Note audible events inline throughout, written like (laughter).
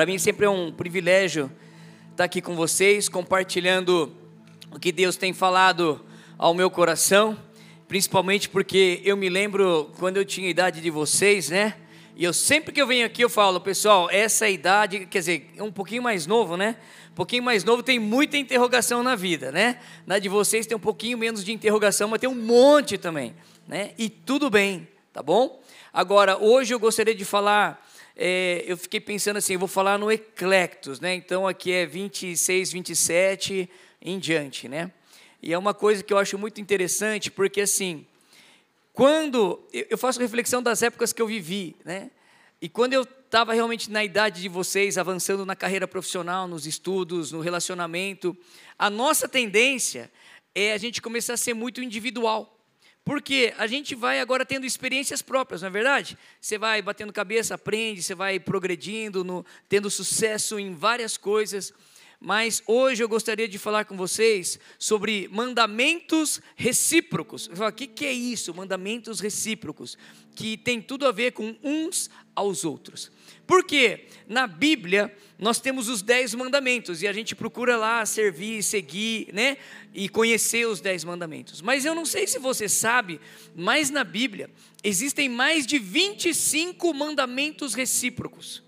Para mim sempre é um privilégio estar aqui com vocês, compartilhando o que Deus tem falado ao meu coração, principalmente porque eu me lembro quando eu tinha a idade de vocês, né? E eu sempre que eu venho aqui eu falo, pessoal, essa idade, quer dizer, um pouquinho mais novo, né? Um pouquinho mais novo tem muita interrogação na vida, né? Na de vocês tem um pouquinho menos de interrogação, mas tem um monte também, né? E tudo bem, tá bom? Agora, hoje eu gostaria de falar é, eu fiquei pensando assim, eu vou falar no Eclectus, né? Então aqui é 26, 27 em diante, né? E é uma coisa que eu acho muito interessante, porque assim, quando eu faço reflexão das épocas que eu vivi, né? E quando eu estava realmente na idade de vocês, avançando na carreira profissional, nos estudos, no relacionamento, a nossa tendência é a gente começar a ser muito individual. Porque a gente vai agora tendo experiências próprias, não é verdade? Você vai batendo cabeça, aprende, você vai progredindo, no, tendo sucesso em várias coisas. Mas hoje eu gostaria de falar com vocês sobre mandamentos recíprocos. O que, que é isso? Mandamentos recíprocos, que tem tudo a ver com uns aos outros. Porque na Bíblia nós temos os dez mandamentos e a gente procura lá servir, seguir, né? E conhecer os dez mandamentos. Mas eu não sei se você sabe, mas na Bíblia existem mais de 25 mandamentos recíprocos.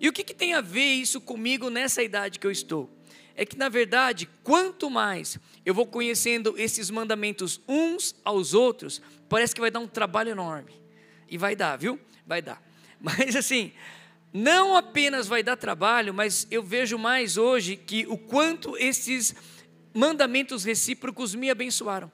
E o que, que tem a ver isso comigo nessa idade que eu estou? É que, na verdade, quanto mais eu vou conhecendo esses mandamentos uns aos outros, parece que vai dar um trabalho enorme. E vai dar, viu? Vai dar. (laughs) Mas assim, não apenas vai dar trabalho, mas eu vejo mais hoje que o quanto esses mandamentos recíprocos me abençoaram.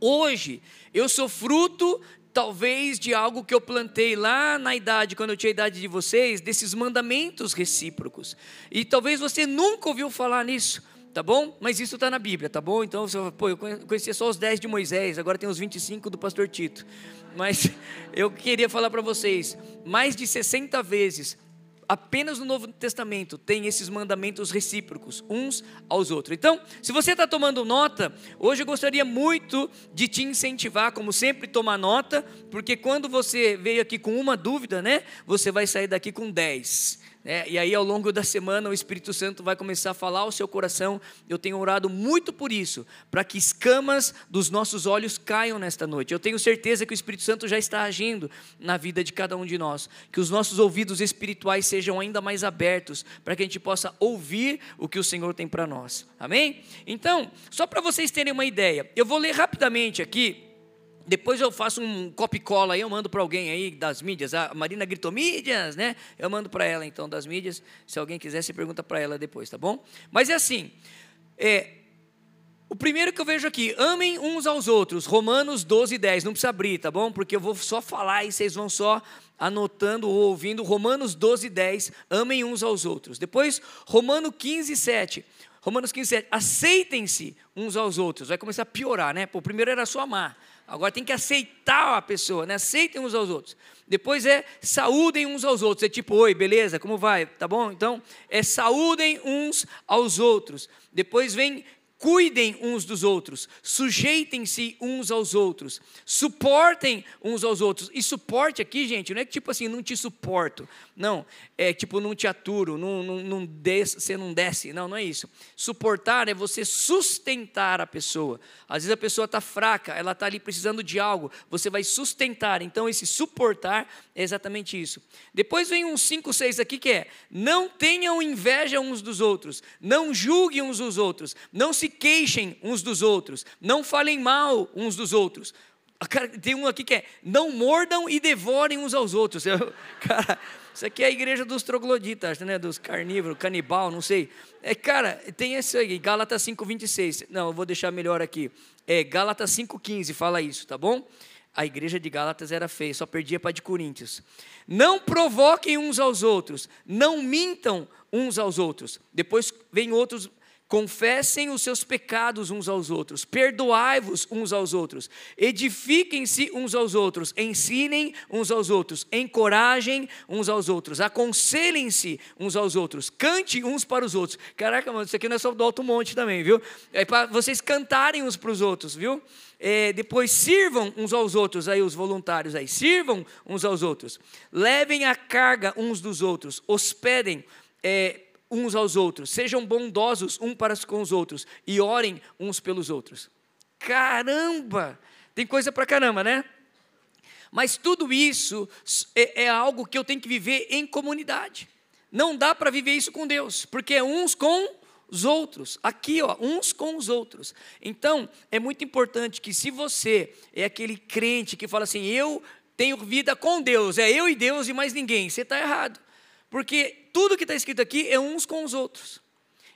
Hoje, eu sou fruto, talvez, de algo que eu plantei lá na idade, quando eu tinha a idade de vocês, desses mandamentos recíprocos. E talvez você nunca ouviu falar nisso, tá bom? Mas isso está na Bíblia, tá bom? Então, você, pô, eu conhecia só os 10 de Moisés, agora tem os 25 do pastor Tito. Mas (laughs) eu queria falar para vocês, mais de 60 vezes apenas no Novo Testamento tem esses mandamentos recíprocos, uns aos outros. Então, se você está tomando nota, hoje eu gostaria muito de te incentivar, como sempre, tomar nota, porque quando você veio aqui com uma dúvida, né, você vai sair daqui com dez. É, e aí, ao longo da semana, o Espírito Santo vai começar a falar ao seu coração. Eu tenho orado muito por isso, para que escamas dos nossos olhos caiam nesta noite. Eu tenho certeza que o Espírito Santo já está agindo na vida de cada um de nós. Que os nossos ouvidos espirituais sejam ainda mais abertos, para que a gente possa ouvir o que o Senhor tem para nós. Amém? Então, só para vocês terem uma ideia, eu vou ler rapidamente aqui depois eu faço um copy-cola aí, eu mando para alguém aí das mídias. A Marina gritou mídias, né? Eu mando para ela então das mídias. Se alguém quiser, você pergunta para ela depois, tá bom? Mas é assim, é, o primeiro que eu vejo aqui, amem uns aos outros, Romanos 12, 10. Não precisa abrir, tá bom? Porque eu vou só falar e vocês vão só anotando ou ouvindo. Romanos 12, 10. Amem uns aos outros. Depois, Romanos 15, 7. Romanos 15, 7. Aceitem-se uns aos outros. Vai começar a piorar, né? Pô, o primeiro era só amar. Agora tem que aceitar a pessoa, né? Aceitem uns aos outros. Depois é saúdem uns aos outros. É tipo, oi, beleza? Como vai? Tá bom? Então, é saúdem uns aos outros. Depois vem cuidem uns dos outros, sujeitem-se uns aos outros, suportem uns aos outros. E suporte aqui, gente, não é tipo assim, não te suporto. Não, é tipo, não te aturo, não, não, não desce, você não desce. Não, não é isso. Suportar é você sustentar a pessoa. Às vezes a pessoa está fraca, ela está ali precisando de algo, você vai sustentar. Então, esse suportar é exatamente isso. Depois vem um 5, 6 aqui que é: não tenham inveja uns dos outros, não julguem uns dos outros, não se queixem uns dos outros, não falem mal uns dos outros. Tem um aqui que é: não mordam e devorem uns aos outros. (laughs) Cara isso aqui é a igreja dos trogloditas, né? Dos carnívoros, canibal, não sei. É, cara, tem isso aí, Gálatas 5:26. Não, eu vou deixar melhor aqui. É Gálatas 5:15 fala isso, tá bom? A igreja de Gálatas era feia, só perdia para de Coríntios. Não provoquem uns aos outros, não mintam uns aos outros. Depois vem outros Confessem os seus pecados uns aos outros, perdoai-vos uns aos outros, edifiquem-se uns aos outros, ensinem uns aos outros, encorajem uns aos outros, aconselhem-se uns aos outros, cante uns para os outros. Caraca, mano, isso aqui não é só do Alto Monte também, viu? É para vocês cantarem uns para os outros, viu? É, depois sirvam uns aos outros, aí os voluntários aí, sirvam uns aos outros, levem a carga uns dos outros, hospedem. É, uns aos outros, sejam bondosos uns para com os outros e orem uns pelos outros. Caramba! Tem coisa para caramba, né? Mas tudo isso é, é, algo que eu tenho que viver em comunidade. Não dá para viver isso com Deus, porque é uns com os outros. Aqui, ó, uns com os outros. Então, é muito importante que se você é aquele crente que fala assim, eu tenho vida com Deus, é eu e Deus e mais ninguém, você está errado. Porque tudo que está escrito aqui é uns com os outros.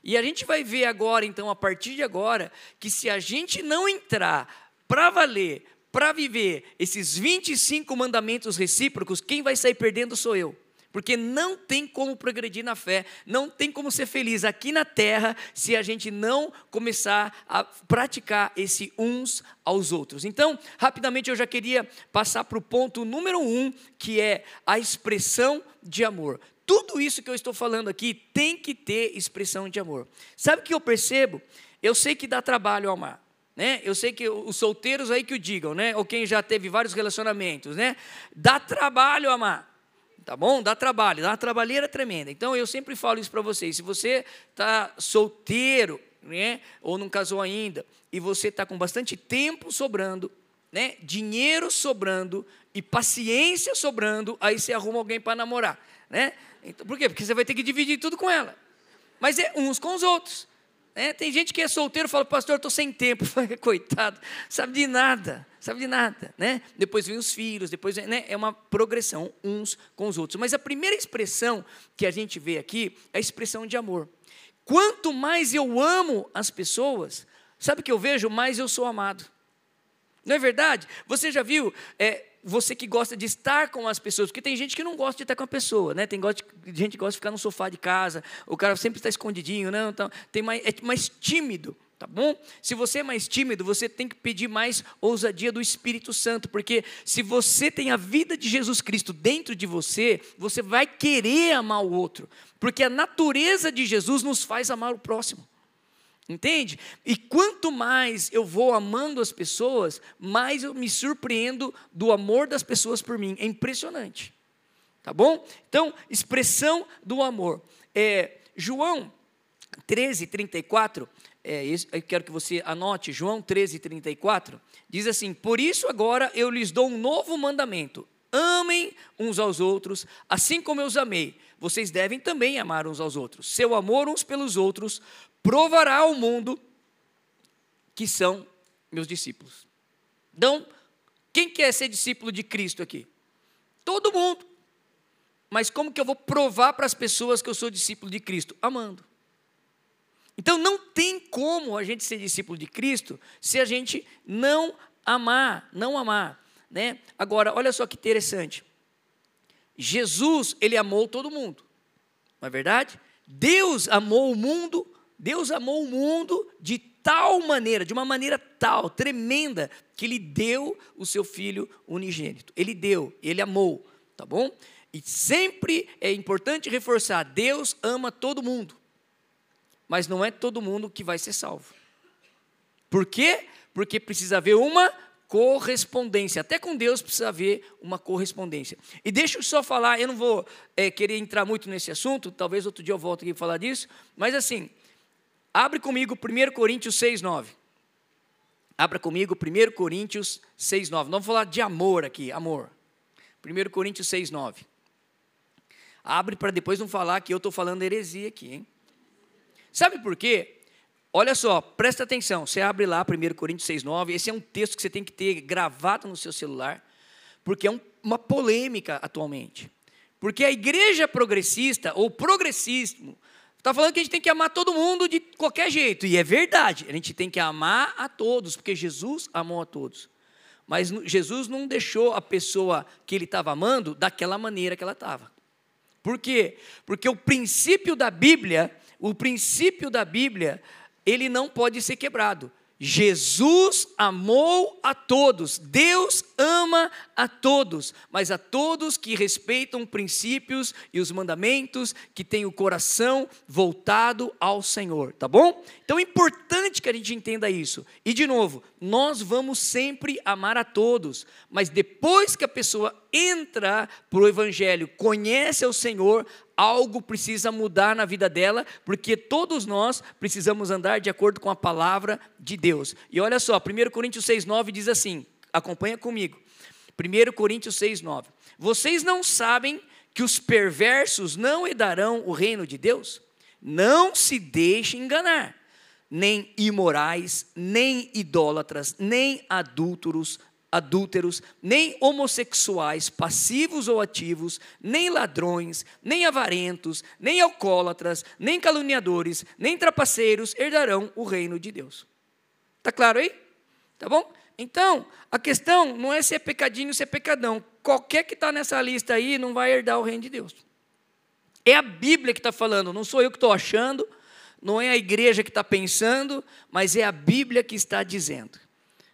E a gente vai ver agora, então, a partir de agora, que se a gente não entrar para valer, para viver esses 25 mandamentos recíprocos, quem vai sair perdendo sou eu. Porque não tem como progredir na fé, não tem como ser feliz aqui na terra se a gente não começar a praticar esse uns aos outros. Então, rapidamente eu já queria passar para o ponto número um, que é a expressão de amor tudo isso que eu estou falando aqui tem que ter expressão de amor. Sabe o que eu percebo? Eu sei que dá trabalho amar. Né? Eu sei que os solteiros aí que o digam, né? Ou quem já teve vários relacionamentos, né? Dá trabalho amar. Tá bom? Dá trabalho, dá uma trabalheira tremenda. Então eu sempre falo isso para vocês. Se você está solteiro, né? Ou não casou ainda, e você está com bastante tempo sobrando, né? Dinheiro sobrando e paciência sobrando, aí você arruma alguém para namorar, né? Então, por quê? Porque você vai ter que dividir tudo com ela. Mas é uns com os outros. É, tem gente que é solteiro e fala, pastor, estou sem tempo. (laughs) Coitado, sabe de nada, sabe de nada. Né? Depois vem os filhos, depois né? é uma progressão uns com os outros. Mas a primeira expressão que a gente vê aqui é a expressão de amor. Quanto mais eu amo as pessoas, sabe o que eu vejo? Mais eu sou amado. Não é verdade? Você já viu é, você que gosta de estar com as pessoas, porque tem gente que não gosta de estar com a pessoa, né? Tem gente que gosta de ficar no sofá de casa, o cara sempre está escondidinho, não, então, tem mais, é mais tímido, tá bom? Se você é mais tímido, você tem que pedir mais ousadia do Espírito Santo, porque se você tem a vida de Jesus Cristo dentro de você, você vai querer amar o outro, porque a natureza de Jesus nos faz amar o próximo. Entende? E quanto mais eu vou amando as pessoas, mais eu me surpreendo do amor das pessoas por mim. É impressionante. Tá bom? Então, expressão do amor. É, João 13, 34. É, eu quero que você anote, João 13, 34. Diz assim: Por isso agora eu lhes dou um novo mandamento. Amem uns aos outros, assim como eu os amei. Vocês devem também amar uns aos outros. Seu amor uns pelos outros provará ao mundo que são meus discípulos. Então, quem quer ser discípulo de Cristo aqui? Todo mundo. Mas como que eu vou provar para as pessoas que eu sou discípulo de Cristo? Amando. Então não tem como a gente ser discípulo de Cristo se a gente não amar, não amar, né? Agora, olha só que interessante. Jesus, ele amou todo mundo. Não é verdade? Deus amou o mundo Deus amou o mundo de tal maneira, de uma maneira tal, tremenda, que Ele deu o seu Filho unigênito. Ele deu, Ele amou, tá bom? E sempre é importante reforçar: Deus ama todo mundo, mas não é todo mundo que vai ser salvo. Por quê? Porque precisa haver uma correspondência. Até com Deus precisa haver uma correspondência. E deixa eu só falar, eu não vou é, querer entrar muito nesse assunto, talvez outro dia eu volte aqui falar disso, mas assim, Abre comigo 1 Coríntios 6, 9. Abra comigo 1 Coríntios 6, 9. Não vamos falar de amor aqui, amor. 1 Coríntios 6, 9. Abre para depois não falar que eu estou falando heresia aqui, hein? Sabe por quê? Olha só, presta atenção. Você abre lá 1 Coríntios 6, 9. Esse é um texto que você tem que ter gravado no seu celular, porque é um, uma polêmica atualmente. Porque a igreja progressista, ou progressismo, Está falando que a gente tem que amar todo mundo de qualquer jeito, e é verdade, a gente tem que amar a todos, porque Jesus amou a todos. Mas Jesus não deixou a pessoa que ele estava amando daquela maneira que ela estava. Por quê? Porque o princípio da Bíblia, o princípio da Bíblia ele não pode ser quebrado. Jesus amou a todos, Deus ama a todos, mas a todos que respeitam princípios e os mandamentos, que têm o coração voltado ao Senhor, tá bom? Então é importante que a gente entenda isso. E de novo, nós vamos sempre amar a todos, mas depois que a pessoa entra para o Evangelho, conhece o Senhor, algo precisa mudar na vida dela, porque todos nós precisamos andar de acordo com a palavra de Deus. E olha só, 1 Coríntios 6,9 diz assim: acompanha comigo. 1 Coríntios 6,9. Vocês não sabem que os perversos não herdarão o reino de Deus? Não se deixem enganar. Nem imorais, nem idólatras, nem adúlteros, adúlteros, nem homossexuais, passivos ou ativos, nem ladrões, nem avarentos, nem alcoólatras, nem caluniadores, nem trapaceiros herdarão o reino de Deus. Tá claro aí? Tá bom? Então, a questão não é se é pecadinho ou se é pecadão. Qualquer que está nessa lista aí não vai herdar o reino de Deus. É a Bíblia que está falando, não sou eu que estou achando, não é a igreja que está pensando, mas é a Bíblia que está dizendo.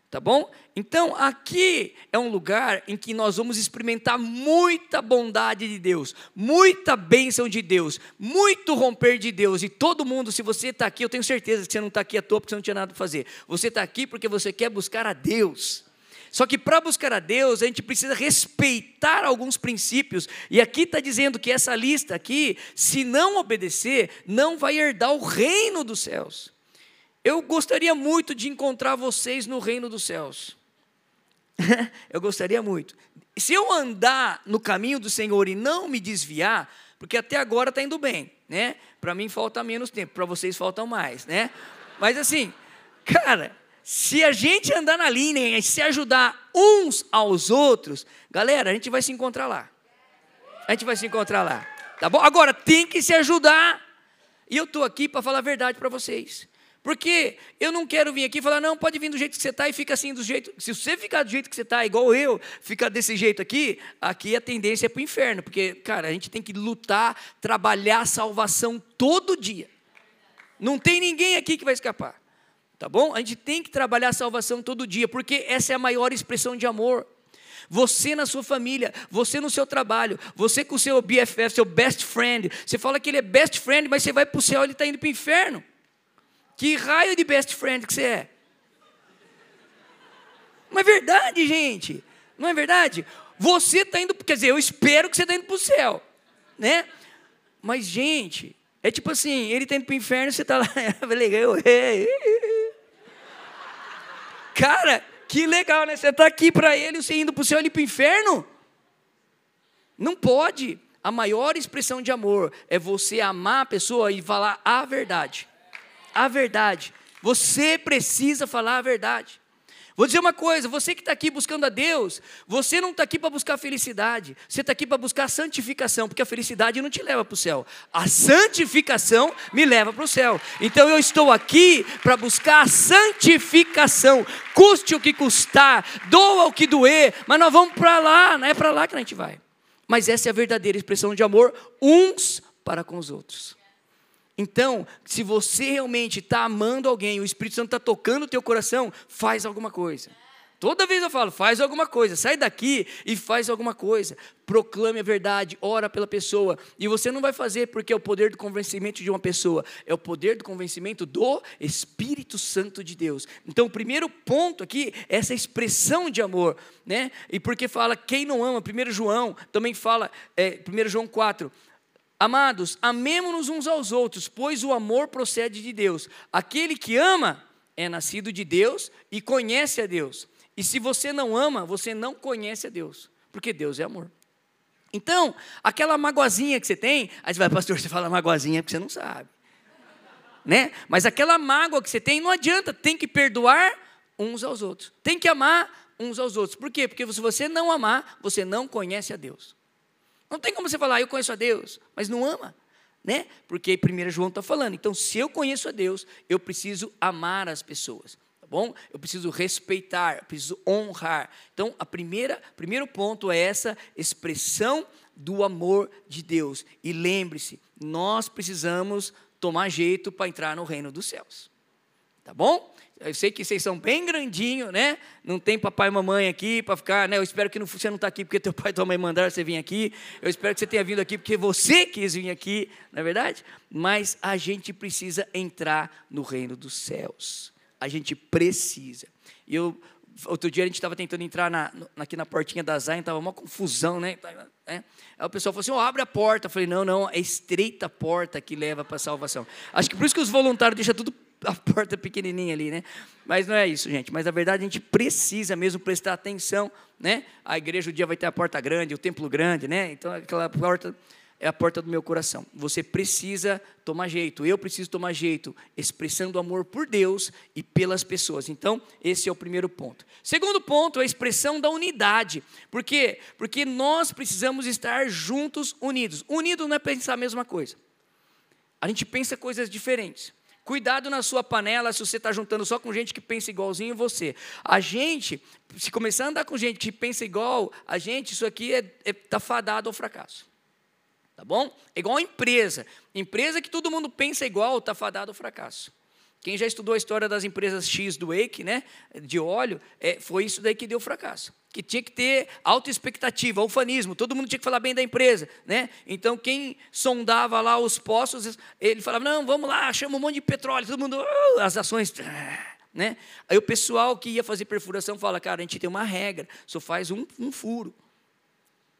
Tá bom? Então, aqui é um lugar em que nós vamos experimentar muita bondade de Deus, muita bênção de Deus, muito romper de Deus. E todo mundo, se você está aqui, eu tenho certeza que você não está aqui à toa porque você não tinha nada para fazer. Você está aqui porque você quer buscar a Deus. Só que para buscar a Deus, a gente precisa respeitar alguns princípios. E aqui está dizendo que essa lista aqui, se não obedecer, não vai herdar o reino dos céus. Eu gostaria muito de encontrar vocês no reino dos céus. (laughs) eu gostaria muito. Se eu andar no caminho do Senhor e não me desviar, porque até agora está indo bem, né? Para mim falta menos tempo, para vocês faltam mais, né? Mas assim, cara, se a gente andar na linha e se ajudar uns aos outros, galera, a gente vai se encontrar lá. A gente vai se encontrar lá, tá bom? Agora tem que se ajudar. E eu estou aqui para falar a verdade para vocês. Porque eu não quero vir aqui e falar, não, pode vir do jeito que você está e fica assim do jeito. Se você ficar do jeito que você está, igual eu, ficar desse jeito aqui, aqui a tendência é para o inferno. Porque, cara, a gente tem que lutar, trabalhar a salvação todo dia. Não tem ninguém aqui que vai escapar. Tá bom? A gente tem que trabalhar a salvação todo dia, porque essa é a maior expressão de amor. Você na sua família, você no seu trabalho, você com o seu BFF, seu best friend. Você fala que ele é best friend, mas você vai para o céu e ele está indo para o inferno. Que raio de best friend que você é? Não é verdade, gente. Não é verdade? Você está indo, quer dizer, eu espero que você está indo para o céu, né? Mas, gente, é tipo assim, ele está indo para o inferno, você está lá, (laughs) legal. Cara, que legal, né? Você está aqui para ele, você indo para o céu, ele para o inferno? Não pode. A maior expressão de amor é você amar a pessoa e falar a verdade a verdade. Você precisa falar a verdade. Vou dizer uma coisa: você que está aqui buscando a Deus, você não está aqui para buscar felicidade, você está aqui para buscar santificação, porque a felicidade não te leva para o céu, a santificação me leva para o céu. Então eu estou aqui para buscar a santificação, custe o que custar, doa o que doer, mas nós vamos para lá, não é para lá que a gente vai. Mas essa é a verdadeira expressão de amor uns para com os outros. Então, se você realmente está amando alguém, o Espírito Santo está tocando o teu coração, faz alguma coisa. Toda vez eu falo, faz alguma coisa, sai daqui e faz alguma coisa. Proclame a verdade, ora pela pessoa. E você não vai fazer porque é o poder do convencimento de uma pessoa, é o poder do convencimento do Espírito Santo de Deus. Então, o primeiro ponto aqui é essa expressão de amor, né? E porque fala quem não ama, 1 João também fala, é, 1 João 4, Amados, amemos-nos uns aos outros, pois o amor procede de Deus. Aquele que ama é nascido de Deus e conhece a Deus. E se você não ama, você não conhece a Deus, porque Deus é amor. Então, aquela magoazinha que você tem, aí você vai, pastor, você fala magoazinha porque você não sabe. Né? Mas aquela mágoa que você tem, não adianta, tem que perdoar uns aos outros. Tem que amar uns aos outros. Por quê? Porque se você não amar, você não conhece a Deus. Não tem como você falar, eu conheço a Deus, mas não ama, né? Porque 1 João está falando. Então, se eu conheço a Deus, eu preciso amar as pessoas, tá bom? Eu preciso respeitar, eu preciso honrar. Então, a primeira, primeiro ponto é essa expressão do amor de Deus. E lembre-se, nós precisamos tomar jeito para entrar no reino dos céus. Tá bom? Eu sei que vocês são bem grandinhos, né? Não tem papai e mamãe aqui para ficar, né? Eu espero que você não está aqui porque teu pai e tua mãe mandaram você vir aqui. Eu espero que você tenha vindo aqui porque você quis vir aqui, não é verdade? Mas a gente precisa entrar no reino dos céus. A gente precisa. E eu outro dia a gente estava tentando entrar na, aqui na portinha da Zion, estava uma confusão, né? É. Aí o pessoal falou assim: oh, abre a porta. Eu falei: não, não, é estreita a porta que leva para a salvação. Acho que por isso que os voluntários deixam tudo (laughs) a porta pequenininha ali, né? Mas não é isso, gente. Mas na verdade a gente precisa mesmo prestar atenção, né? A igreja o dia vai ter a porta grande, o templo grande, né? Então aquela porta é a porta do meu coração. Você precisa tomar jeito, eu preciso tomar jeito, expressando amor por Deus e pelas pessoas. Então, esse é o primeiro ponto. Segundo ponto, a expressão da unidade. Por quê? Porque nós precisamos estar juntos, unidos. Unido não é pensar a mesma coisa. A gente pensa coisas diferentes. Cuidado na sua panela se você está juntando só com gente que pensa igualzinho você. A gente, se começar a andar com gente que pensa igual a gente, isso aqui está é, é, tá fadado ao fracasso. Tá bom? É igual a empresa. Empresa que todo mundo pensa igual, está fadado ao fracasso. Quem já estudou a história das empresas X do Wake, né, de óleo, é, foi isso daí que deu fracasso. Que tinha que ter alta expectativa, ufanismo, todo mundo tinha que falar bem da empresa. Né? Então, quem sondava lá os poços, ele falava: não, vamos lá, chama um monte de petróleo, todo mundo, uh, as ações. Né? Aí o pessoal que ia fazer perfuração fala: cara, a gente tem uma regra, só faz um, um furo.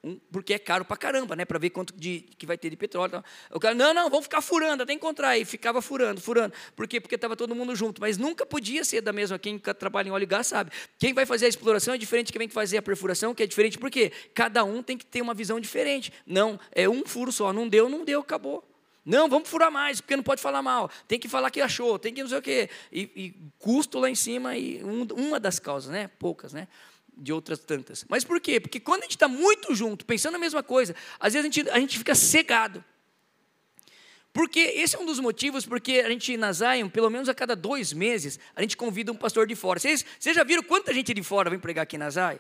Um, porque é caro para caramba, né? Para ver quanto de, que vai ter de petróleo. Então, o cara, não, não, vamos ficar furando até encontrar. E ficava furando, furando. Por quê? Porque estava todo mundo junto. Mas nunca podia ser da mesma. Quem trabalha em óleo e gás sabe. Quem vai fazer a exploração é diferente de quem vai fazer a perfuração, que é diferente. Por quê? Cada um tem que ter uma visão diferente. Não, é um furo só. Não deu, não deu, acabou. Não, vamos furar mais, porque não pode falar mal. Tem que falar que achou, tem que não sei o quê. E, e custo lá em cima, e um, uma das causas, né? Poucas, né? De outras tantas. Mas por quê? Porque quando a gente está muito junto, pensando a mesma coisa, às vezes a gente, a gente fica cegado. Porque esse é um dos motivos porque a gente na Zion, pelo menos a cada dois meses, a gente convida um pastor de fora. Vocês, vocês já viram quanta gente de fora vem pregar aqui na Zion?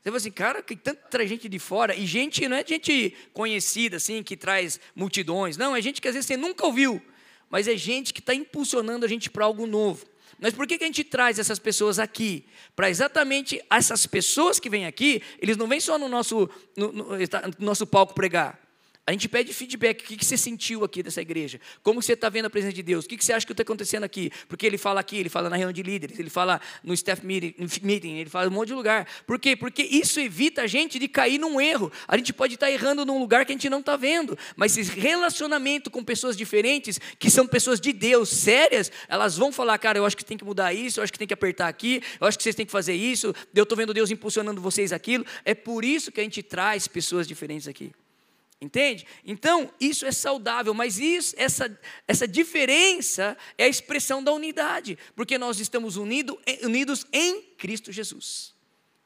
Você fala assim, cara, que tanta gente de fora, e gente, não é gente conhecida, assim, que traz multidões, não, é gente que às vezes você nunca ouviu, mas é gente que está impulsionando a gente para algo novo. Mas por que, que a gente traz essas pessoas aqui? Para exatamente essas pessoas que vêm aqui, eles não vêm só no nosso, no, no, no nosso palco pregar. A gente pede feedback. O que você sentiu aqui dessa igreja? Como você está vendo a presença de Deus? O que você acha que está acontecendo aqui? Porque ele fala aqui, ele fala na reunião de líderes, ele fala no staff meeting, ele fala em um monte de lugar. Por quê? Porque isso evita a gente de cair num erro. A gente pode estar errando num lugar que a gente não está vendo. Mas esse relacionamento com pessoas diferentes, que são pessoas de Deus, sérias, elas vão falar, cara, eu acho que tem que mudar isso, eu acho que tem que apertar aqui, eu acho que vocês têm que fazer isso, eu estou vendo Deus impulsionando vocês aquilo. É por isso que a gente traz pessoas diferentes aqui. Entende? Então, isso é saudável, mas isso, essa, essa diferença é a expressão da unidade, porque nós estamos unido, unidos em Cristo Jesus.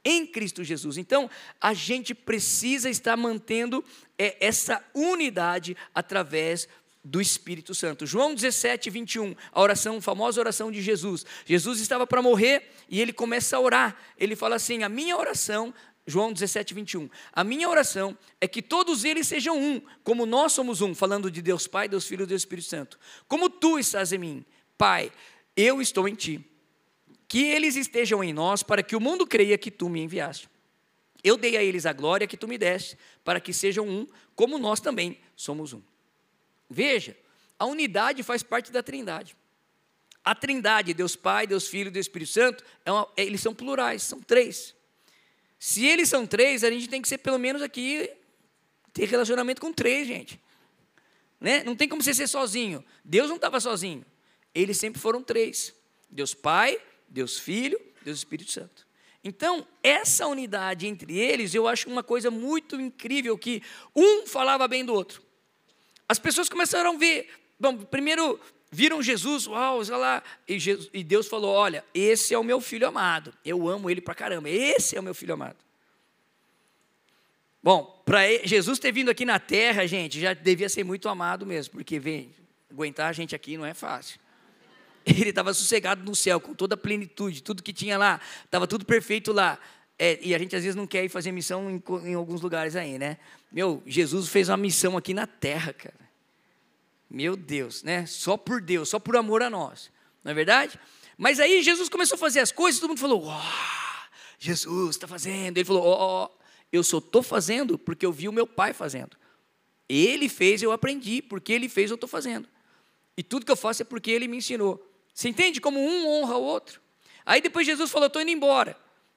Em Cristo Jesus. Então, a gente precisa estar mantendo é, essa unidade através do Espírito Santo. João 17, 21, a oração, a famosa oração de Jesus. Jesus estava para morrer e ele começa a orar. Ele fala assim: A minha oração João 17, 21. A minha oração é que todos eles sejam um, como nós somos um, falando de Deus Pai, Deus Filho e Deus Espírito Santo. Como tu estás em mim, Pai, eu estou em ti. Que eles estejam em nós, para que o mundo creia que tu me enviaste. Eu dei a eles a glória que tu me deste, para que sejam um, como nós também somos um. Veja, a unidade faz parte da trindade. A trindade, Deus Pai, Deus Filho e Deus Espírito Santo, é uma, eles são plurais, são três. Se eles são três, a gente tem que ser pelo menos aqui, ter relacionamento com três, gente. Né? Não tem como você ser sozinho. Deus não estava sozinho. Eles sempre foram três: Deus Pai, Deus Filho, Deus Espírito Santo. Então, essa unidade entre eles, eu acho uma coisa muito incrível que um falava bem do outro. As pessoas começaram a ver, bom, primeiro viram Jesus, uau, olha lá, e, Jesus, e Deus falou: Olha, esse é o meu filho amado, eu amo ele pra caramba, esse é o meu filho amado. Bom, para Jesus ter vindo aqui na terra, gente, já devia ser muito amado mesmo, porque vem, aguentar a gente aqui não é fácil. (laughs) Ele estava sossegado no céu, com toda a plenitude, tudo que tinha lá, estava tudo perfeito lá. É, e a gente às vezes não quer ir fazer missão em, em alguns lugares aí, né? Meu, Jesus fez uma missão aqui na terra, cara. Meu Deus, né? Só por Deus, só por amor a nós. Não é verdade? Mas aí Jesus começou a fazer as coisas, todo mundo falou: Uau, Jesus está fazendo. Ele falou: Ó, oh, eu só estou fazendo porque eu vi o meu pai fazendo. Ele fez, eu aprendi, porque ele fez, eu estou fazendo. E tudo que eu faço é porque ele me ensinou. Você entende como um honra o outro? Aí depois Jesus falou: estou indo embora,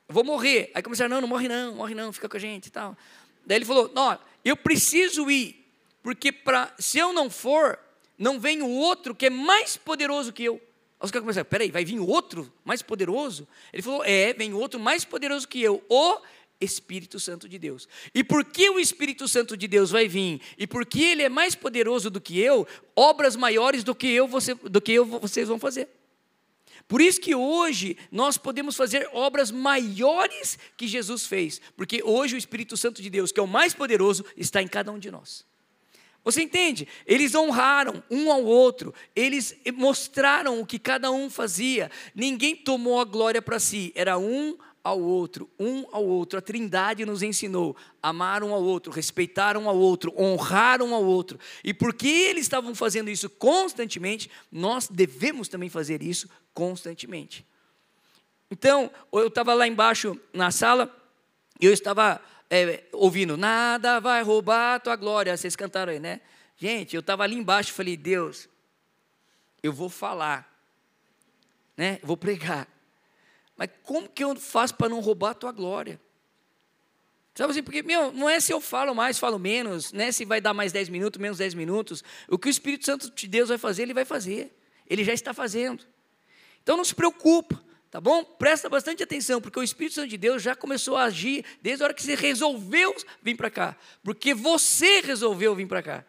vou morrer. Aí começaram: não, não morre não, morre não, fica com a gente e tal. Daí ele falou: não, eu preciso ir, porque pra, se eu não for, não vem o outro que é mais poderoso que eu. Aí os caras começaram: peraí, vai vir outro mais poderoso? Ele falou: é, vem outro mais poderoso que eu, o Espírito Santo de Deus. E porque o Espírito Santo de Deus vai vir, e porque ele é mais poderoso do que eu, obras maiores do que eu, você, do que eu vocês vão fazer. Por isso que hoje nós podemos fazer obras maiores que Jesus fez, porque hoje o Espírito Santo de Deus, que é o mais poderoso, está em cada um de nós. Você entende? Eles honraram um ao outro, eles mostraram o que cada um fazia, ninguém tomou a glória para si, era um ao outro, um ao outro. A Trindade nos ensinou: amar um ao outro, respeitar um ao outro, honrar um ao outro. E porque eles estavam fazendo isso constantemente, nós devemos também fazer isso constantemente. Então, eu estava lá embaixo na sala, eu estava é, ouvindo: nada vai roubar a tua glória. Vocês cantaram aí, né? Gente, eu estava ali embaixo e falei: Deus, eu vou falar, né? Eu vou pregar. Mas como que eu faço para não roubar a tua glória? Sabe assim, porque, meu, não é se eu falo mais, falo menos, né? Se vai dar mais 10 minutos, menos 10 minutos. O que o Espírito Santo de Deus vai fazer, ele vai fazer. Ele já está fazendo. Então não se preocupa, tá bom? Presta bastante atenção, porque o Espírito Santo de Deus já começou a agir desde a hora que você resolveu vir para cá. Porque você resolveu vir para cá.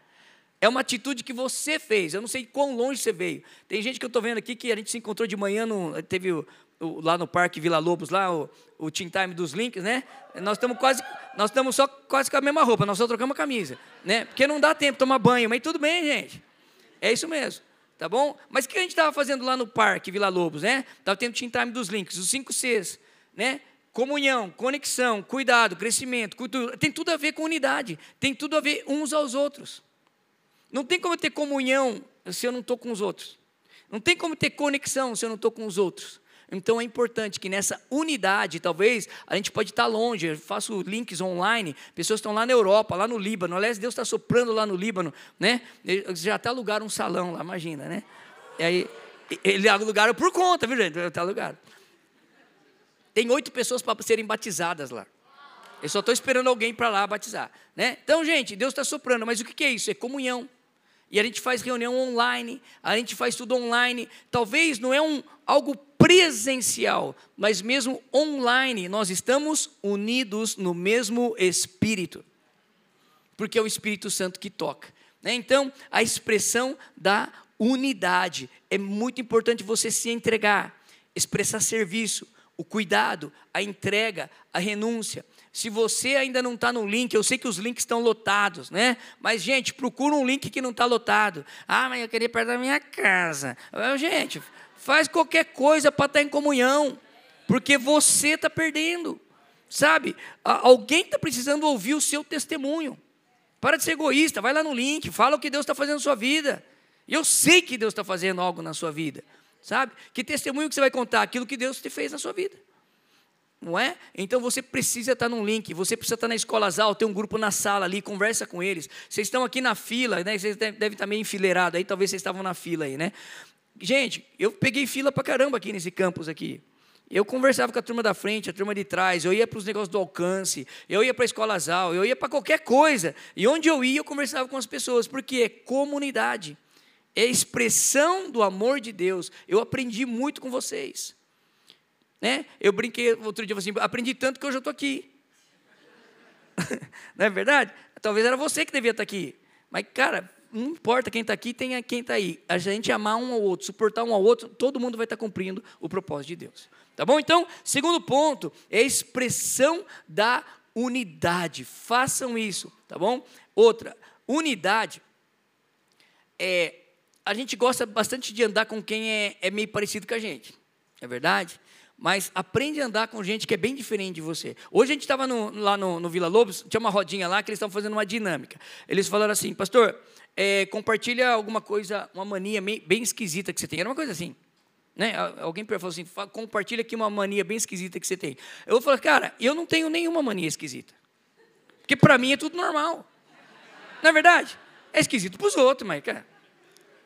É uma atitude que você fez. Eu não sei quão longe você veio. Tem gente que eu estou vendo aqui que a gente se encontrou de manhã, no, teve o, lá no Parque Vila Lobos, lá, o, o Team Time dos links, né? Nós estamos quase, nós estamos só quase com a mesma roupa, nós só trocamos a camisa, né? Porque não dá tempo de tomar banho, mas tudo bem, gente. É isso mesmo, tá bom? Mas o que a gente estava fazendo lá no Parque Vila Lobos, né? Estava tendo Team Time dos links, os 5 Cs, né? Comunhão, conexão, cuidado, crescimento, cultura, tem tudo a ver com unidade, tem tudo a ver uns aos outros. Não tem como ter comunhão se eu não estou com os outros. Não tem como ter conexão se eu não estou com os outros. Então é importante que nessa unidade, talvez a gente pode estar longe, eu faço links online, pessoas estão lá na Europa, lá no Líbano, aliás, Deus está soprando lá no Líbano, né? Já até alugaram um salão lá, imagina, né? E aí, eles alugaram por conta, viu gente? Está alugado. Tem oito pessoas para serem batizadas lá. Eu só estou esperando alguém para lá batizar. Né? Então, gente, Deus está soprando, mas o que é isso? É comunhão. E a gente faz reunião online, a gente faz tudo online. Talvez não é um, algo presencial, mas mesmo online, nós estamos unidos no mesmo Espírito, porque é o Espírito Santo que toca. Né? Então, a expressão da unidade é muito importante você se entregar, expressar serviço, o cuidado, a entrega, a renúncia. Se você ainda não está no link, eu sei que os links estão lotados, né? Mas, gente, procura um link que não está lotado. Ah, mas eu queria perto da minha casa. Gente, faz qualquer coisa para estar tá em comunhão, porque você está perdendo. Sabe? Alguém está precisando ouvir o seu testemunho. Para de ser egoísta, vai lá no link, fala o que Deus está fazendo na sua vida. Eu sei que Deus está fazendo algo na sua vida. Sabe? Que testemunho que você vai contar? Aquilo que Deus te fez na sua vida não é? Então você precisa estar num link, você precisa estar na escola Zal, ter um grupo na sala ali, conversa com eles. Vocês estão aqui na fila, né? Vocês devem estar meio enfileirados aí, talvez vocês estavam na fila aí, né? Gente, eu peguei fila para caramba aqui nesse campus aqui. Eu conversava com a turma da frente, a turma de trás, eu ia para os negócios do alcance, eu ia para a escola Zal, eu ia para qualquer coisa. E onde eu ia, eu conversava com as pessoas, porque é comunidade, é expressão do amor de Deus. Eu aprendi muito com vocês. Né? Eu brinquei outro dia, assim, aprendi tanto que hoje eu estou aqui. (laughs) Não é verdade? Talvez era você que devia estar aqui. Mas, cara, não importa quem está aqui, tem quem está aí. A gente amar um ao outro, suportar um ao outro, todo mundo vai estar cumprindo o propósito de Deus. Tá bom? Então, segundo ponto é a expressão da unidade. Façam isso, tá bom? Outra, unidade é a gente gosta bastante de andar com quem é, é meio parecido com a gente. É verdade? Mas aprende a andar com gente que é bem diferente de você. Hoje a gente estava lá no, no, Vila Lobos, tinha uma rodinha lá que eles estavam fazendo uma dinâmica. Eles falaram assim, pastor, é, compartilha alguma coisa, uma mania bem esquisita que você tem. Era uma coisa assim. Né? Alguém falou assim, compartilha aqui uma mania bem esquisita que você tem. Eu falar, cara, eu não tenho nenhuma mania esquisita. Porque para mim é tudo normal. Não é verdade? É esquisito para os outros, mas, cara.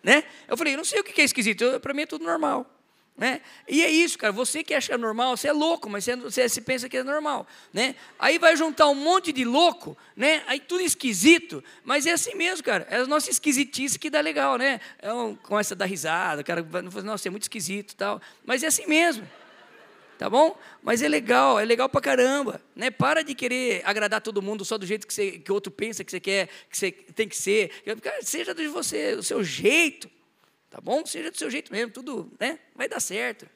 Né? Eu falei, eu não sei o que é esquisito, para mim é tudo normal. Né? E é isso, cara. Você que acha normal, você é louco, mas você, você pensa que é normal, né? Aí vai juntar um monte de louco, né? Aí tudo esquisito, mas é assim mesmo, cara. É a nossa esquisitice que dá legal, né? É um, começa a dar risada, o cara vai nossa, é muito esquisito, tal. Mas é assim mesmo. Tá bom? Mas é legal, é legal pra caramba, né? Para de querer agradar todo mundo só do jeito que, você, que o outro pensa que você quer, que você tem que ser. Cara, seja de você, o seu jeito. Tá bom? Seja do seu jeito mesmo, tudo, né? Vai dar certo.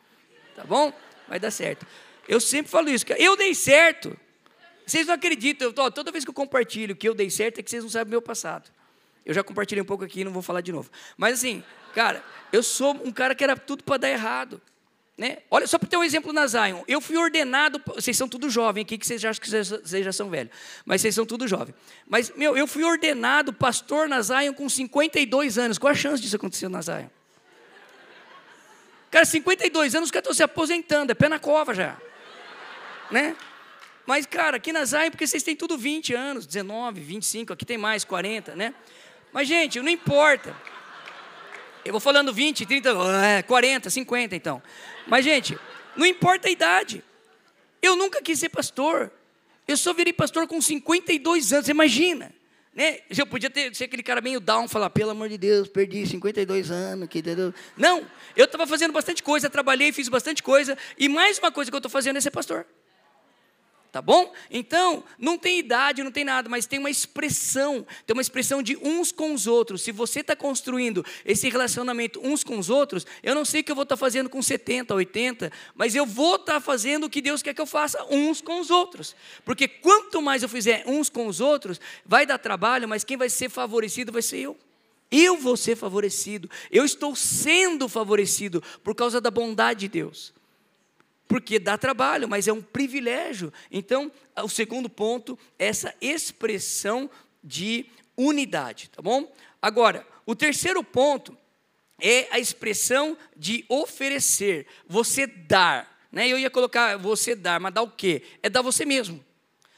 Tá bom? Vai dar certo. Eu sempre falo isso, eu dei certo. Vocês não acreditam, eu, toda vez que eu compartilho que eu dei certo é que vocês não sabem o meu passado. Eu já compartilhei um pouco aqui, não vou falar de novo. Mas assim, cara, eu sou um cara que era tudo para dar errado. Né? Olha, só para ter um exemplo na Zion, eu fui ordenado, vocês são tudo jovem aqui, que vocês acham que vocês já são velhos, mas vocês são tudo jovem. Mas, meu, eu fui ordenado pastor na Zion com 52 anos. Qual a chance disso acontecer na Zion? Cara, 52 anos, os caras estão se aposentando, é pé na cova já. Né? Mas, cara, aqui na Zion, porque vocês têm tudo 20 anos, 19, 25, aqui tem mais, 40, né? Mas, gente, não importa. Eu vou falando 20, 30, 40, 50 então. Mas, gente, não importa a idade. Eu nunca quis ser pastor. Eu só virei pastor com 52 anos, imagina. Né? Eu podia ter, ser aquele cara meio down, falar, pelo amor de Deus, perdi 52 anos. Que... Não, eu estava fazendo bastante coisa, trabalhei, fiz bastante coisa. E mais uma coisa que eu estou fazendo é ser pastor. Tá bom? Então, não tem idade, não tem nada, mas tem uma expressão, tem uma expressão de uns com os outros. Se você está construindo esse relacionamento uns com os outros, eu não sei o que eu vou estar tá fazendo com 70, 80, mas eu vou estar tá fazendo o que Deus quer que eu faça uns com os outros. Porque quanto mais eu fizer uns com os outros, vai dar trabalho, mas quem vai ser favorecido vai ser eu. Eu vou ser favorecido. Eu estou sendo favorecido por causa da bondade de Deus porque dá trabalho, mas é um privilégio. Então, o segundo ponto, essa expressão de unidade, tá bom? Agora, o terceiro ponto é a expressão de oferecer, você dar. Né? Eu ia colocar você dar, mas dar o quê? É dar você mesmo.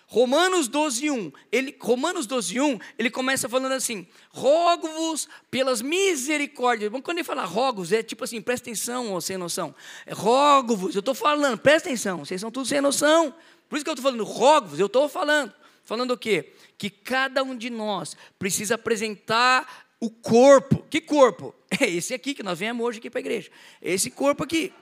Romanos 12, 1, ele, Romanos 12, 1, ele começa falando assim: rogo-vos pelas misericórdias. Bom, quando ele fala rogo-vos, é tipo assim, presta atenção, ou sem noção. É rogo-vos, eu estou falando, presta atenção, vocês são todos sem noção. Por isso que eu estou falando rogo-vos, eu estou falando. Falando o quê? Que cada um de nós precisa apresentar o corpo. Que corpo? (laughs) É esse aqui que nós viemos hoje aqui para a igreja. Esse corpo aqui,